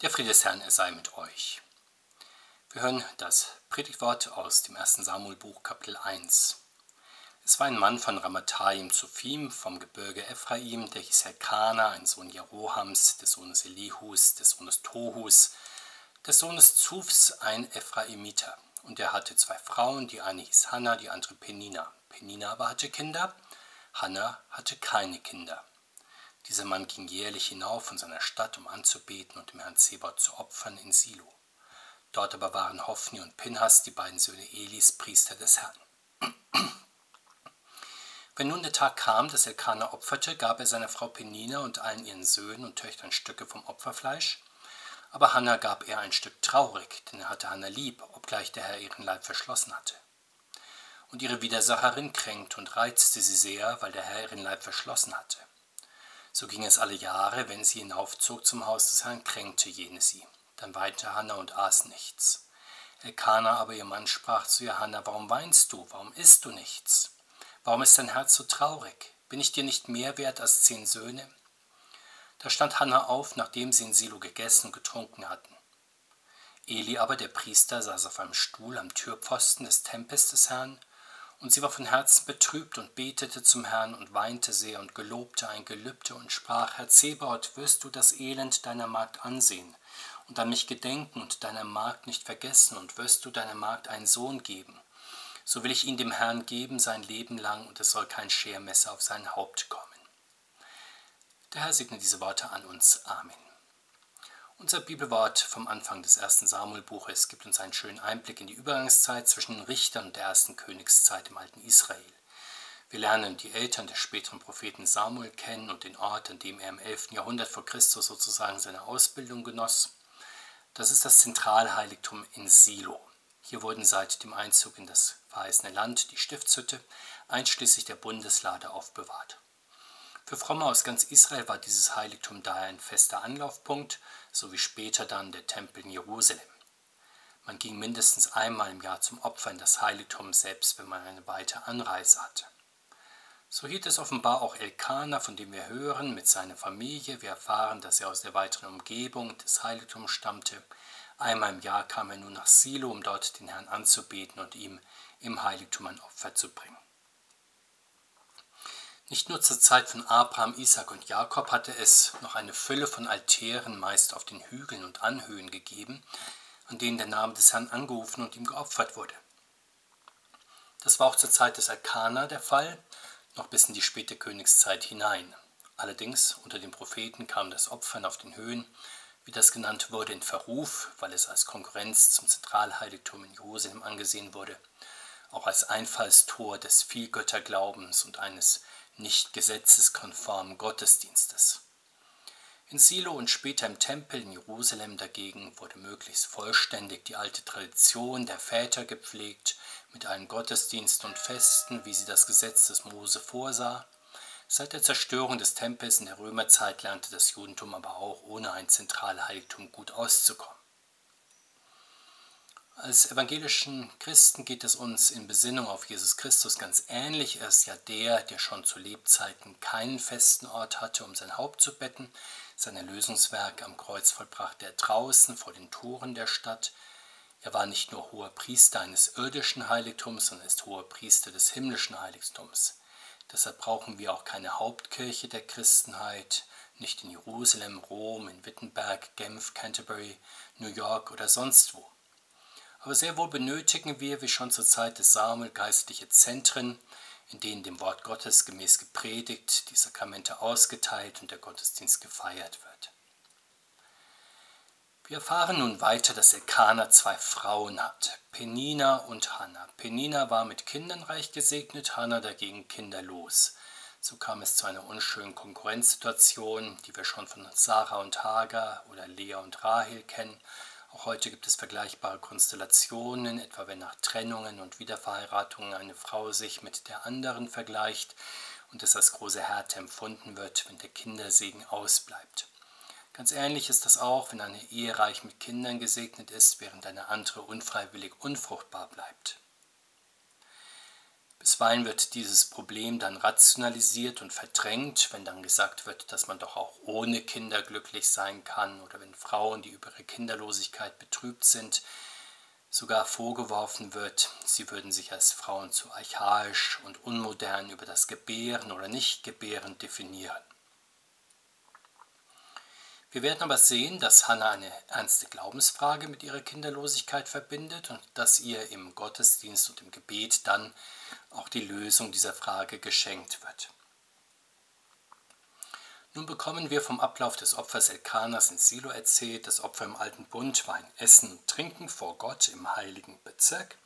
Der Friede des Herrn, er sei mit euch. Wir hören das Predigtwort aus dem 1. Samuelbuch, Kapitel 1. Es war ein Mann von Ramathaim Zophim vom Gebirge Ephraim, der hieß Helkana, ein Sohn Jerohams, des Sohnes Elihus, des Sohnes Tohus, des Sohnes Zufs, ein Ephraimiter. Und er hatte zwei Frauen, die eine hieß Hanna, die andere Penina. Penina aber hatte Kinder, Hanna hatte keine Kinder. Dieser Mann ging jährlich hinauf von seiner Stadt, um anzubeten und dem Herrn Zebaoth zu opfern in Silo. Dort aber waren Hophni und Pinhas, die beiden Söhne Elis, Priester des Herrn. Wenn nun der Tag kam, dass Elkanah opferte, gab er seiner Frau Penina und allen ihren Söhnen und Töchtern Stücke vom Opferfleisch. Aber Hannah gab er ein Stück traurig, denn er hatte Hannah lieb, obgleich der Herr ihren Leib verschlossen hatte. Und ihre Widersacherin kränkte und reizte sie sehr, weil der Herr ihren Leib verschlossen hatte. So ging es alle Jahre, wenn sie hinaufzog zum Haus des Herrn, kränkte jene sie. Dann weinte Hanna und aß nichts. Elkanah aber ihr Mann sprach zu ihr, Hanna, warum weinst du? Warum isst du nichts? Warum ist dein Herz so traurig? Bin ich dir nicht mehr wert als zehn Söhne? Da stand Hanna auf, nachdem sie in Silo gegessen und getrunken hatten. Eli aber, der Priester, saß auf einem Stuhl am Türpfosten des Tempels des Herrn und sie war von Herzen betrübt und betete zum Herrn und weinte sehr und gelobte ein Gelübde und sprach, Herr Zebaoth, wirst du das Elend deiner Magd ansehen und an mich gedenken und deiner Magd nicht vergessen und wirst du deiner Magd einen Sohn geben. So will ich ihn dem Herrn geben sein Leben lang und es soll kein Schermesser auf sein Haupt kommen. Der Herr segne diese Worte an uns. Amen. Unser Bibelwort vom Anfang des ersten Samuelbuches gibt uns einen schönen Einblick in die Übergangszeit zwischen den Richtern und der ersten Königszeit im alten Israel. Wir lernen die Eltern des späteren Propheten Samuel kennen und den Ort, an dem er im 11. Jahrhundert vor Christus sozusagen seine Ausbildung genoss. Das ist das Zentralheiligtum in Silo. Hier wurden seit dem Einzug in das verheißene Land die Stiftshütte einschließlich der Bundeslade aufbewahrt. Für Fromme aus ganz Israel war dieses Heiligtum daher ein fester Anlaufpunkt, so wie später dann der Tempel in Jerusalem. Man ging mindestens einmal im Jahr zum Opfer in das Heiligtum, selbst wenn man eine weite Anreise hatte. So hielt es offenbar auch Elkanah, von dem wir hören, mit seiner Familie. Wir erfahren, dass er aus der weiteren Umgebung des Heiligtums stammte. Einmal im Jahr kam er nun nach Silo, um dort den Herrn anzubeten und ihm im Heiligtum ein Opfer zu bringen. Nicht nur zur Zeit von Abraham, Isaac und Jakob hatte es noch eine Fülle von Altären, meist auf den Hügeln und Anhöhen gegeben, an denen der Name des Herrn angerufen und ihm geopfert wurde. Das war auch zur Zeit des Elkanah der Fall, noch bis in die späte Königszeit hinein. Allerdings unter den Propheten kam das Opfern auf den Höhen, wie das genannt wurde, in Verruf, weil es als Konkurrenz zum Zentralheiligtum in Jerusalem angesehen wurde, auch als Einfallstor des Vielgötterglaubens und eines nicht gesetzeskonformen Gottesdienstes. In Silo und später im Tempel in Jerusalem dagegen wurde möglichst vollständig die alte Tradition der Väter gepflegt, mit allen Gottesdiensten und Festen, wie sie das Gesetz des Mose vorsah. Seit der Zerstörung des Tempels in der Römerzeit lernte das Judentum aber auch ohne ein Zentralheiligtum gut auszukommen. Als evangelischen Christen geht es uns in Besinnung auf Jesus Christus ganz ähnlich. Er ist ja der, der schon zu Lebzeiten keinen festen Ort hatte, um sein Haupt zu betten. Sein Erlösungswerk am Kreuz vollbrachte er draußen vor den Toren der Stadt. Er war nicht nur hoher Priester eines irdischen Heiligtums, sondern ist hoher Priester des himmlischen Heiligtums. Deshalb brauchen wir auch keine Hauptkirche der Christenheit, nicht in Jerusalem, Rom, in Wittenberg, Genf, Canterbury, New York oder sonst wo. Aber sehr wohl benötigen wir, wie schon zur Zeit des Samuel, geistliche Zentren, in denen dem Wort Gottes gemäß gepredigt, die Sakramente ausgeteilt und der Gottesdienst gefeiert wird. Wir erfahren nun weiter, dass Elkanah zwei Frauen hat, Penina und Hannah. Penina war mit Kindern reich gesegnet, Hannah dagegen kinderlos. So kam es zu einer unschönen Konkurrenzsituation, die wir schon von Sarah und Hagar oder Lea und Rahel kennen auch heute gibt es vergleichbare Konstellationen, etwa wenn nach Trennungen und Wiederverheiratungen eine Frau sich mit der anderen vergleicht und es als große Härte empfunden wird, wenn der Kindersegen ausbleibt. Ganz ähnlich ist das auch, wenn eine Ehe reich mit Kindern gesegnet ist, während eine andere unfreiwillig unfruchtbar bleibt. Bisweilen wird dieses Problem dann rationalisiert und verdrängt, wenn dann gesagt wird, dass man doch auch ohne Kinder glücklich sein kann oder wenn Frauen, die über ihre Kinderlosigkeit betrübt sind, sogar vorgeworfen wird, sie würden sich als Frauen zu archaisch und unmodern über das Gebären oder Nicht-Gebären definieren. Wir werden aber sehen, dass Hannah eine ernste Glaubensfrage mit ihrer Kinderlosigkeit verbindet und dass ihr im Gottesdienst und im Gebet dann auch die Lösung dieser Frage geschenkt wird. Nun bekommen wir vom Ablauf des Opfers Elkanas in Silo erzählt, das Opfer im alten Bund war ein Essen und Trinken vor Gott im heiligen Bezirk.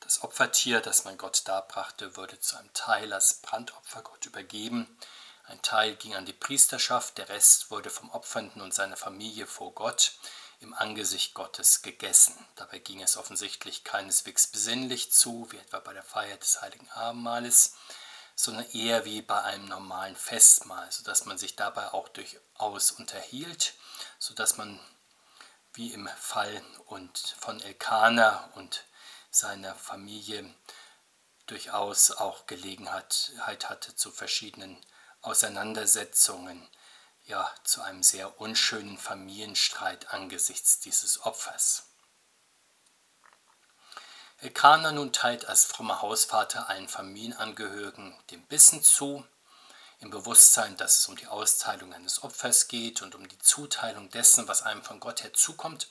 Das Opfertier, das man Gott darbrachte, wurde zu einem Teil als Brandopfer Gott übergeben. Ein Teil ging an die Priesterschaft, der Rest wurde vom Opfernden und seiner Familie vor Gott im Angesicht Gottes gegessen. Dabei ging es offensichtlich keineswegs besinnlich zu, wie etwa bei der Feier des heiligen Abendmahles, sondern eher wie bei einem normalen Festmahl, sodass man sich dabei auch durchaus unterhielt, sodass man wie im Fall und von Elkanah und seiner Familie durchaus auch Gelegenheit hatte zu verschiedenen Auseinandersetzungen, ja zu einem sehr unschönen Familienstreit angesichts dieses Opfers. Elkanah nun teilt als frommer Hausvater allen Familienangehörigen den Bissen zu, im Bewusstsein, dass es um die Austeilung eines Opfers geht und um die Zuteilung dessen, was einem von Gott her zukommt.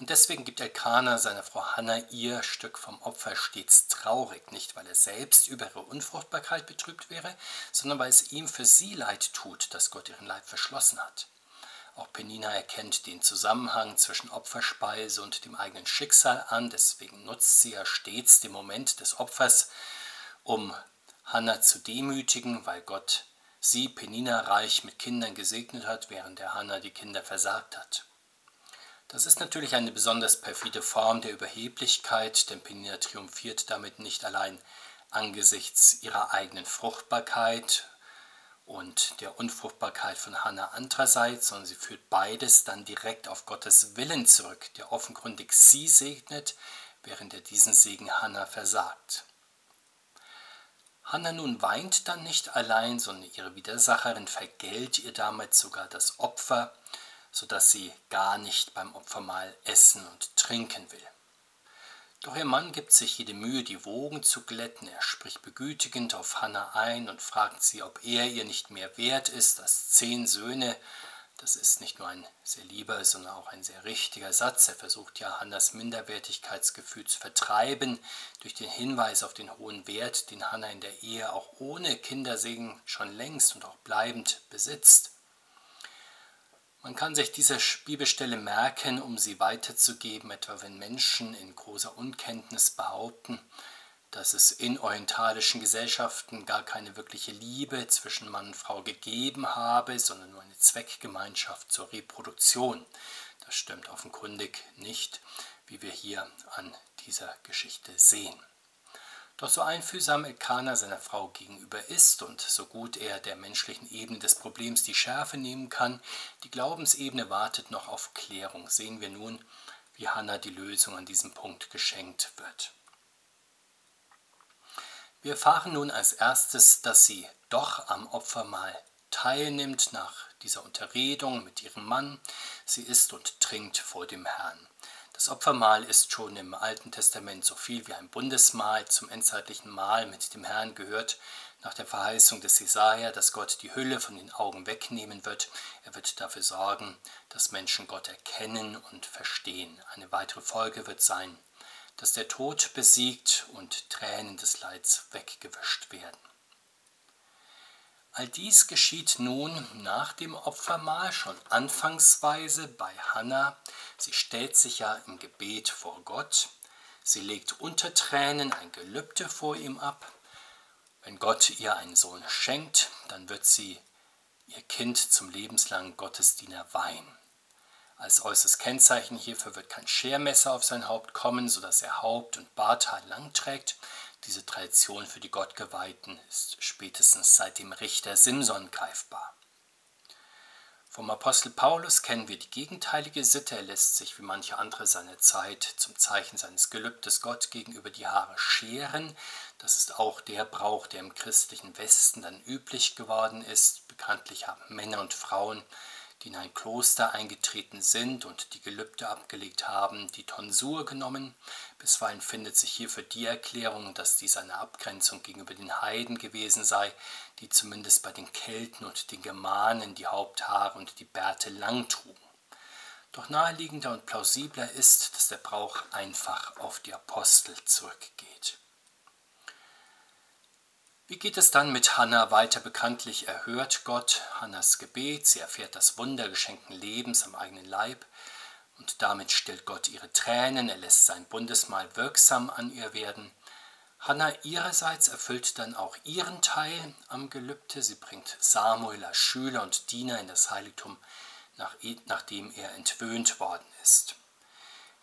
Und deswegen gibt Elkanah seiner Frau Hannah ihr Stück vom Opfer stets traurig, nicht weil er selbst über ihre Unfruchtbarkeit betrübt wäre, sondern weil es ihm für sie leid tut, dass Gott ihren Leib verschlossen hat. Auch Penina erkennt den Zusammenhang zwischen Opferspeise und dem eigenen Schicksal an, deswegen nutzt sie ja stets den Moment des Opfers, um Hannah zu demütigen, weil Gott sie, Penina, reich mit Kindern gesegnet hat, während der Hannah die Kinder versagt hat. Das ist natürlich eine besonders perfide Form der Überheblichkeit, denn Penina triumphiert damit nicht allein angesichts ihrer eigenen Fruchtbarkeit und der Unfruchtbarkeit von Hannah andererseits, sondern sie führt beides dann direkt auf Gottes Willen zurück, der offenkundig sie segnet, während er diesen Segen Hannah versagt. Hannah nun weint dann nicht allein, sondern ihre Widersacherin vergällt ihr damit sogar das Opfer, sodass sie gar nicht beim Opfermahl essen und trinken will. Doch ihr Mann gibt sich jede Mühe, die Wogen zu glätten. Er spricht begütigend auf Hannah ein und fragt sie, ob er ihr nicht mehr wert ist als zehn Söhne. Das ist nicht nur ein sehr lieber, sondern auch ein sehr richtiger Satz. Er versucht ja Hannas Minderwertigkeitsgefühl zu vertreiben durch den Hinweis auf den hohen Wert, den Hannah in der Ehe auch ohne Kindersegen schon längst und auch bleibend besitzt. Man kann sich diese Bibelstelle merken, um sie weiterzugeben, etwa wenn Menschen in großer Unkenntnis behaupten, dass es in orientalischen Gesellschaften gar keine wirkliche Liebe zwischen Mann und Frau gegeben habe, sondern nur eine Zweckgemeinschaft zur Reproduktion. Das stimmt offenkundig nicht, wie wir hier an dieser Geschichte sehen. Doch so einfühlsam Elkanah seiner Frau gegenüber ist und so gut er der menschlichen Ebene des Problems die Schärfe nehmen kann, die Glaubensebene wartet noch auf Klärung. Sehen wir nun, wie Hannah die Lösung an diesem Punkt geschenkt wird. Wir erfahren nun als erstes, dass sie doch am Opfermahl teilnimmt nach dieser Unterredung mit ihrem Mann. Sie isst und trinkt vor dem Herrn. Das Opfermahl ist schon im Alten Testament so viel wie ein Bundesmahl zum endzeitlichen Mahl mit dem Herrn gehört, nach der Verheißung des Jesaja, dass Gott die Hülle von den Augen wegnehmen wird. Er wird dafür sorgen, dass Menschen Gott erkennen und verstehen. Eine weitere Folge wird sein, dass der Tod besiegt und Tränen des Leids weggewischt werden. All dies geschieht nun nach dem Opfermahl schon anfangsweise bei Hannah. Sie stellt sich ja im Gebet vor Gott. Sie legt unter Tränen ein Gelübde vor ihm ab. Wenn Gott ihr einen Sohn schenkt, dann wird sie ihr Kind zum lebenslangen Gottesdiener weihen. Als äußeres Kennzeichen hierfür wird kein Schermesser auf sein Haupt kommen, sodass er Haupt- und Barthaar lang trägt. Diese Tradition für die Gottgeweihten ist spätestens seit dem Richter Simson greifbar. Vom Apostel Paulus kennen wir die gegenteilige Sitte. Er lässt sich wie manche andere seiner Zeit zum Zeichen seines Gelübdes Gott gegenüber die Haare scheren. Das ist auch der Brauch, der im christlichen Westen dann üblich geworden ist. Bekanntlich haben Männer und Frauen die in ein Kloster eingetreten sind und die Gelübde abgelegt haben, die Tonsur genommen. Bisweilen findet sich hierfür die Erklärung, dass dies eine Abgrenzung gegenüber den Heiden gewesen sei, die zumindest bei den Kelten und den Germanen die Haupthaare und die Bärte lang trugen. Doch naheliegender und plausibler ist, dass der Brauch einfach auf die Apostel zurückgeht. Wie geht es dann mit Hannah weiter? Bekanntlich erhört Gott Hannas Gebet, sie erfährt das Wunder geschenkten Lebens am eigenen Leib und damit stillt Gott ihre Tränen, er lässt sein Bundesmahl wirksam an ihr werden. Hannah ihrerseits erfüllt dann auch ihren Teil am Gelübde, sie bringt Samuel als Schüler und Diener in das Heiligtum, nachdem er entwöhnt worden ist.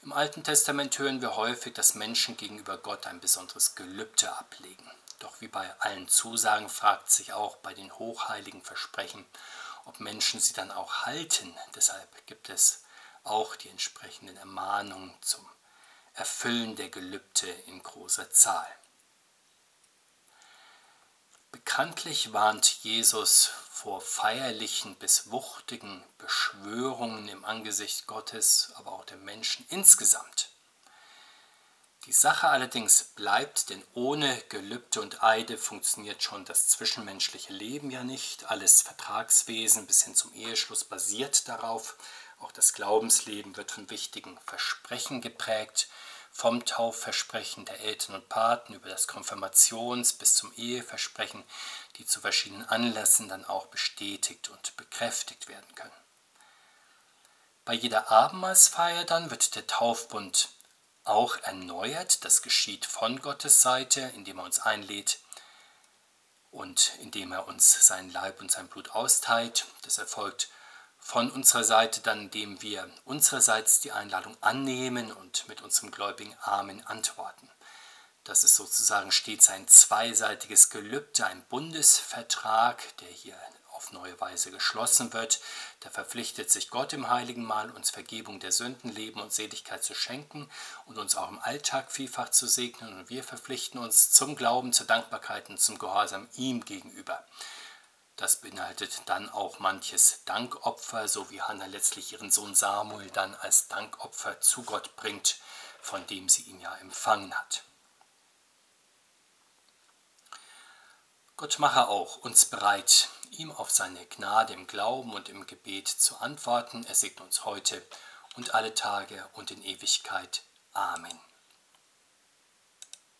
Im Alten Testament hören wir häufig, dass Menschen gegenüber Gott ein besonderes Gelübde ablegen. Doch wie bei allen Zusagen fragt sich auch bei den hochheiligen Versprechen, ob Menschen sie dann auch halten. Deshalb gibt es auch die entsprechenden Ermahnungen zum Erfüllen der Gelübde in großer Zahl. Bekanntlich warnt Jesus vor feierlichen bis wuchtigen Beschwörungen im Angesicht Gottes, aber auch der Menschen insgesamt. Die Sache allerdings bleibt, denn ohne Gelübde und Eide funktioniert schon das zwischenmenschliche Leben ja nicht. Alles Vertragswesen bis hin zum Eheschluss basiert darauf. Auch das Glaubensleben wird von wichtigen Versprechen geprägt, vom Taufversprechen der Eltern und Paten über das Konfirmations- bis zum Eheversprechen, die zu verschiedenen Anlässen dann auch bestätigt und bekräftigt werden können. Bei jeder Abendmahlsfeier dann wird der Taufbund auch erneuert. Das geschieht von Gottes Seite, indem er uns einlädt und indem er uns sein Leib und sein Blut austeilt. Das erfolgt von unserer Seite dann, indem wir unsererseits die Einladung annehmen und mit unserem gläubigen Amen antworten. Das ist sozusagen stets ein zweiseitiges Gelübde, ein Bundesvertrag, der hier auf neue Weise geschlossen wird. Da verpflichtet sich Gott im Heiligen Mahl, uns Vergebung der Sünden, Leben und Seligkeit zu schenken und uns auch im Alltag vielfach zu segnen. Und wir verpflichten uns zum Glauben, zur Dankbarkeit und zum Gehorsam ihm gegenüber. Das beinhaltet dann auch manches Dankopfer, so wie Hannah letztlich ihren Sohn Samuel dann als Dankopfer zu Gott bringt, von dem sie ihn ja empfangen hat. Gott mache auch uns bereit, ihm auf seine Gnade im Glauben und im Gebet zu antworten. Er segne uns heute und alle Tage und in Ewigkeit. Amen.